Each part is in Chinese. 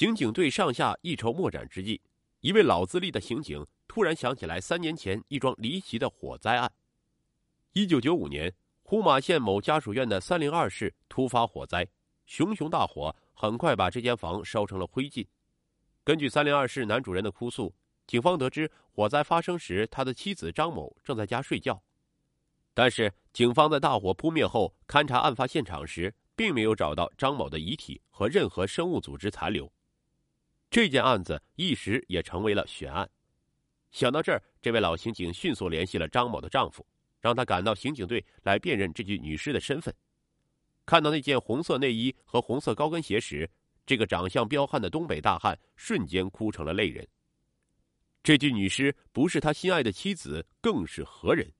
刑警队上下一筹莫展之际，一位老资历的刑警突然想起来三年前一桩离奇的火灾案。一九九五年，呼玛县某家属院的三零二室突发火灾，熊熊大火很快把这间房烧成了灰烬。根据三零二室男主人的哭诉，警方得知火灾发生时，他的妻子张某正在家睡觉。但是，警方在大火扑灭后勘察案发现场时，并没有找到张某的遗体和任何生物组织残留。这件案子一时也成为了悬案。想到这儿，这位老刑警迅速联系了张某的丈夫，让他赶到刑警队来辨认这具女尸的身份。看到那件红色内衣和红色高跟鞋时，这个长相彪悍的东北大汉瞬间哭成了泪人。这具女尸不是他心爱的妻子，更是何人？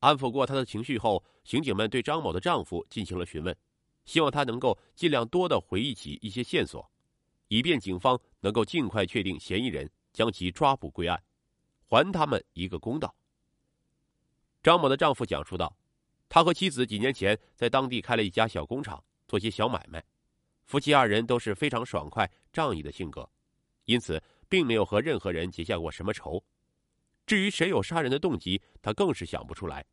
安抚过他的情绪后，刑警们对张某的丈夫进行了询问，希望他能够尽量多的回忆起一些线索。以便警方能够尽快确定嫌疑人，将其抓捕归案，还他们一个公道。张某的丈夫讲述道：“他和妻子几年前在当地开了一家小工厂，做些小买卖。夫妻二人都是非常爽快、仗义的性格，因此并没有和任何人结下过什么仇。至于谁有杀人的动机，他更是想不出来。”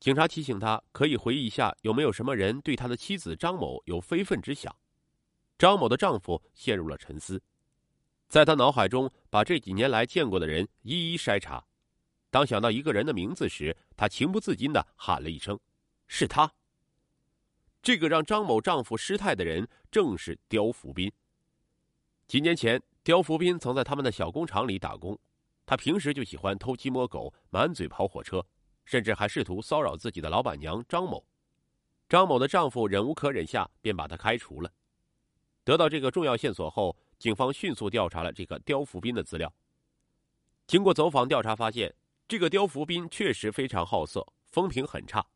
警察提醒他，可以回忆一下有没有什么人对他的妻子张某有非分之想。张某的丈夫陷入了沉思，在他脑海中把这几年来见过的人一一筛查。当想到一个人的名字时，他情不自禁的喊了一声：“是他。”这个让张某丈夫失态的人正是刁福斌。几年前，刁福斌曾在他们的小工厂里打工，他平时就喜欢偷鸡摸狗，满嘴跑火车，甚至还试图骚扰自己的老板娘张某。张某的丈夫忍无可忍下，便把他开除了。得到这个重要线索后，警方迅速调查了这个刁福斌的资料。经过走访调查，发现这个刁福斌确实非常好色，风评很差。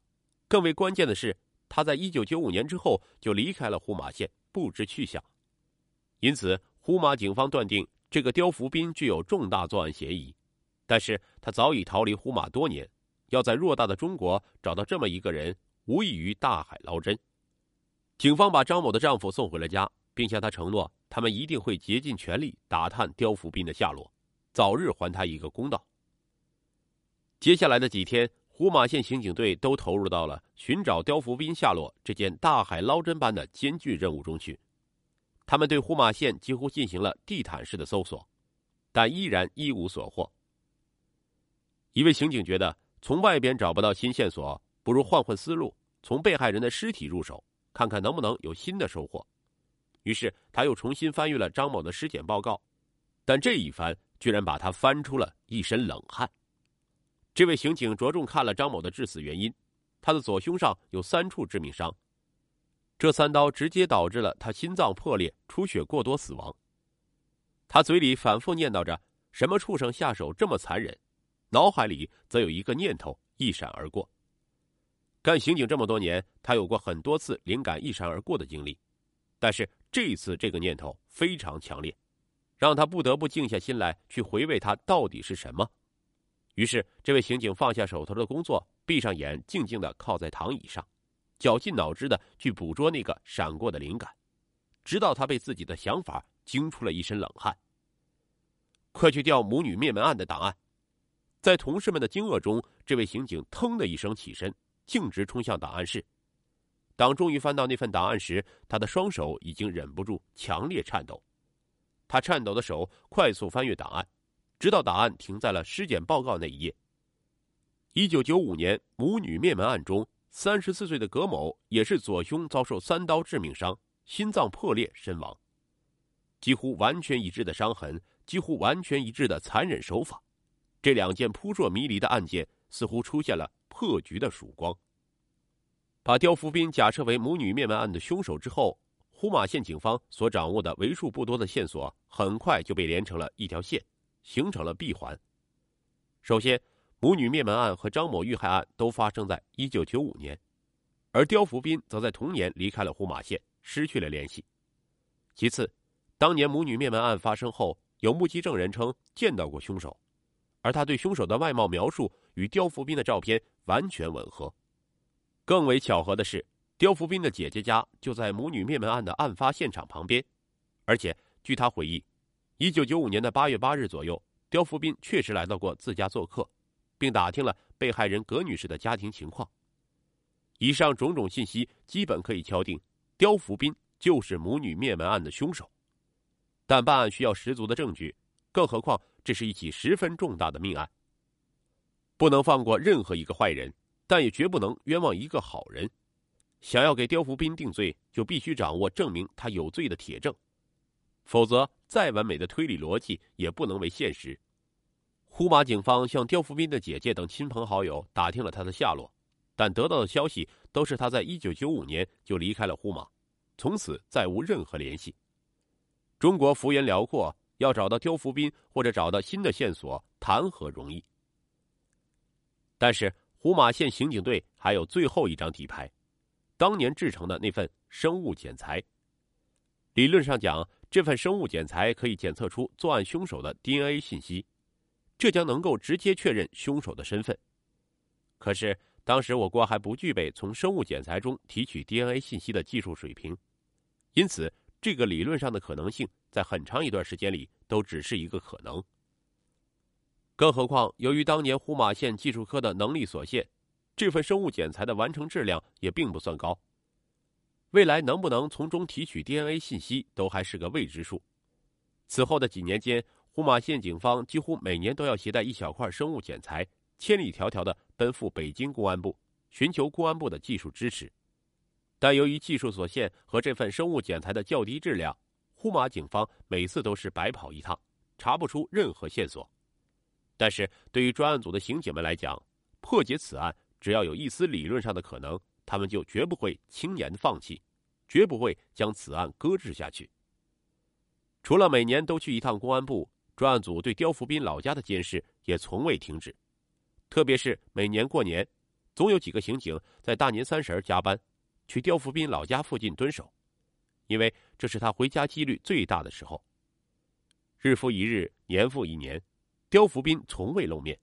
更为关键的是，他在一九九五年之后就离开了呼玛县，不知去向。因此，呼玛警方断定这个刁福斌具有重大作案嫌疑。但是他早已逃离呼玛多年，要在偌大的中国找到这么一个人，无异于大海捞针。警方把张某的丈夫送回了家。并向他承诺，他们一定会竭尽全力打探刁福斌的下落，早日还他一个公道。接下来的几天，胡马县刑警队都投入到了寻找刁福斌下落这件大海捞针般的艰巨任务中去。他们对胡马县几乎进行了地毯式的搜索，但依然一无所获。一位刑警觉得，从外边找不到新线索，不如换换思路，从被害人的尸体入手，看看能不能有新的收获。于是他又重新翻阅了张某的尸检报告，但这一翻居然把他翻出了一身冷汗。这位刑警着重看了张某的致死原因，他的左胸上有三处致命伤，这三刀直接导致了他心脏破裂、出血过多死亡。他嘴里反复念叨着“什么畜生下手这么残忍”，脑海里则有一个念头一闪而过。干刑警这么多年，他有过很多次灵感一闪而过的经历，但是。这次这个念头非常强烈，让他不得不静下心来去回味它到底是什么。于是，这位刑警放下手头的工作，闭上眼，静静的靠在躺椅上，绞尽脑汁的去捕捉那个闪过的灵感，直到他被自己的想法惊出了一身冷汗。快去调母女灭门案的档案！在同事们的惊愕中，这位刑警腾的一声起身，径直冲向档案室。当终于翻到那份档案时，他的双手已经忍不住强烈颤抖。他颤抖的手快速翻阅档案，直到档案停在了尸检报告那一页。一九九五年母女灭门案中，三十四岁的葛某也是左胸遭受三刀致命伤，心脏破裂身亡。几乎完全一致的伤痕，几乎完全一致的残忍手法，这两件扑朔迷离的案件似乎出现了破局的曙光。把刁福斌假设为母女灭门案的凶手之后，呼玛县警方所掌握的为数不多的线索很快就被连成了一条线，形成了闭环。首先，母女灭门案和张某遇害案都发生在1995年，而刁福斌则在同年离开了呼玛县，失去了联系。其次，当年母女灭门案发生后，有目击证人称见到过凶手，而他对凶手的外貌描述与刁福斌的照片完全吻合。更为巧合的是，刁福斌的姐姐家就在母女灭门案的案发现场旁边，而且据他回忆，一九九五年的八月八日左右，刁福斌确实来到过自家做客，并打听了被害人葛女士的家庭情况。以上种种信息基本可以敲定，刁福斌就是母女灭门案的凶手。但办案需要十足的证据，更何况这是一起十分重大的命案，不能放过任何一个坏人，但也绝不能冤枉一个好人。想要给刁福斌定罪，就必须掌握证明他有罪的铁证，否则再完美的推理逻辑也不能为现实。呼马警方向刁福斌的姐姐等亲朋好友打听了他的下落，但得到的消息都是他在一九九五年就离开了呼马，从此再无任何联系。中国幅员辽阔，要找到刁福斌或者找到新的线索，谈何容易？但是胡马县刑警队还有最后一张底牌，当年制成的那份生物检材。理论上讲，这份生物检材可以检测出作案凶手的 DNA 信息，这将能够直接确认凶手的身份。可是当时我国还不具备从生物检材中提取 DNA 信息的技术水平，因此。这个理论上的可能性，在很长一段时间里都只是一个可能。更何况，由于当年呼马县技术科的能力所限，这份生物检材的完成质量也并不算高。未来能不能从中提取 DNA 信息，都还是个未知数。此后的几年间，呼马县警方几乎每年都要携带一小块生物检材，千里迢迢的奔赴北京公安部，寻求公安部的技术支持。但由于技术所限和这份生物检材的较低质量，呼马警方每次都是白跑一趟，查不出任何线索。但是对于专案组的刑警们来讲，破解此案只要有一丝理论上的可能，他们就绝不会轻言放弃，绝不会将此案搁置下去。除了每年都去一趟公安部，专案组对刁福斌老家的监视也从未停止。特别是每年过年，总有几个刑警在大年三十加班。去刁福斌老家附近蹲守，因为这是他回家几率最大的时候。日复一日，年复一年，刁福斌从未露面，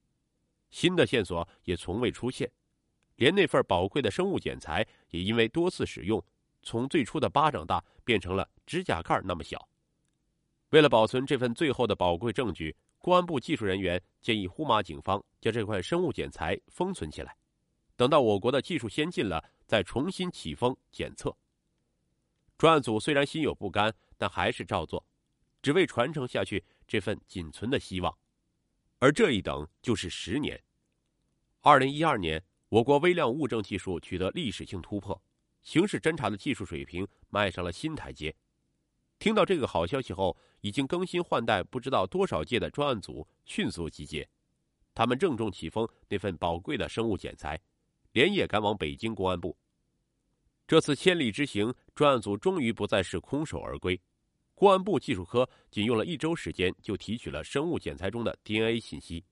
新的线索也从未出现，连那份宝贵的生物检材也因为多次使用，从最初的巴掌大变成了指甲盖那么小。为了保存这份最后的宝贵证据，公安部技术人员建议呼玛警方将这块生物检材封存起来，等到我国的技术先进了。再重新启封检测。专案组虽然心有不甘，但还是照做，只为传承下去这份仅存的希望。而这一等就是十年。二零一二年，我国微量物证技术取得历史性突破，刑事侦查的技术水平迈上了新台阶。听到这个好消息后，已经更新换代不知道多少届的专案组迅速集结，他们郑重启封那份宝贵的生物检材。连夜赶往北京公安部。这次千里之行，专案组终于不再是空手而归。公安部技术科仅用了一周时间，就提取了生物检材中的 DNA 信息。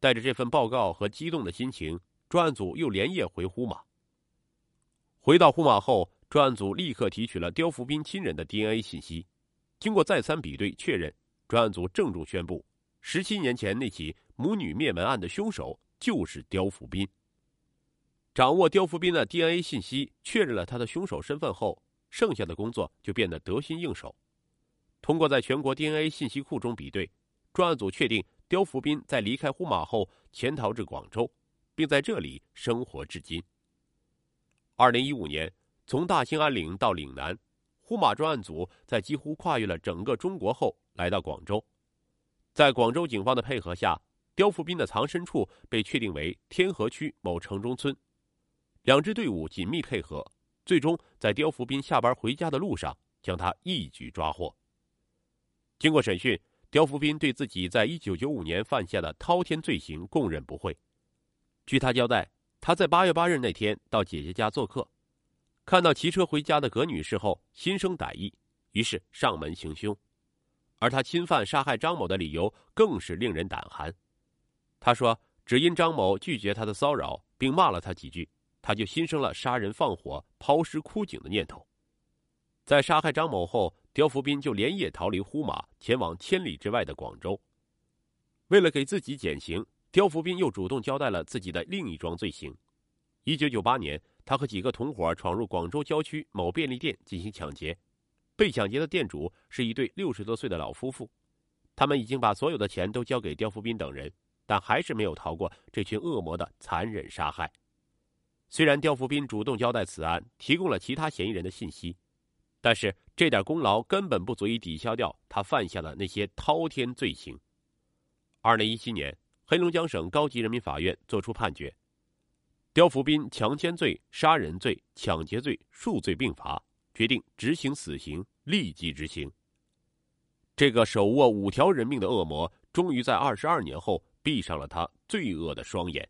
带着这份报告和激动的心情，专案组又连夜回呼马。回到呼马后，专案组立刻提取了刁福斌亲人的 DNA 信息。经过再三比对确认，专案组郑重宣布：十七年前那起母女灭门案的凶手就是刁福斌。掌握刁福斌的 DNA 信息，确认了他的凶手身份后，剩下的工作就变得得心应手。通过在全国 DNA 信息库中比对，专案组确定刁福斌在离开呼马后潜逃至广州，并在这里生活至今。二零一五年，从大兴安岭到岭南，呼马专案组在几乎跨越了整个中国后，来到广州。在广州警方的配合下，刁福斌的藏身处被确定为天河区某城中村。两支队伍紧密配合，最终在刁福斌下班回家的路上将他一举抓获。经过审讯，刁福斌对自己在一九九五年犯下的滔天罪行供认不讳。据他交代，他在八月八日那天到姐姐家做客，看到骑车回家的葛女士后，心生歹意，于是上门行凶。而他侵犯杀害张某的理由更是令人胆寒。他说，只因张某拒绝他的骚扰，并骂了他几句。他就心生了杀人放火、抛尸枯井的念头。在杀害张某后，刁福斌就连夜逃离呼马，前往千里之外的广州。为了给自己减刑，刁福斌又主动交代了自己的另一桩罪行。一九九八年，他和几个同伙闯入广州郊区某便利店进行抢劫，被抢劫的店主是一对六十多岁的老夫妇，他们已经把所有的钱都交给刁福斌等人，但还是没有逃过这群恶魔的残忍杀害。虽然刁福斌主动交代此案，提供了其他嫌疑人的信息，但是这点功劳根本不足以抵消掉他犯下的那些滔天罪行。二零一七年，黑龙江省高级人民法院作出判决，刁福斌强奸罪、杀人罪、抢劫罪数罪并罚，决定执行死刑，立即执行。这个手握五条人命的恶魔，终于在二十二年后闭上了他罪恶的双眼。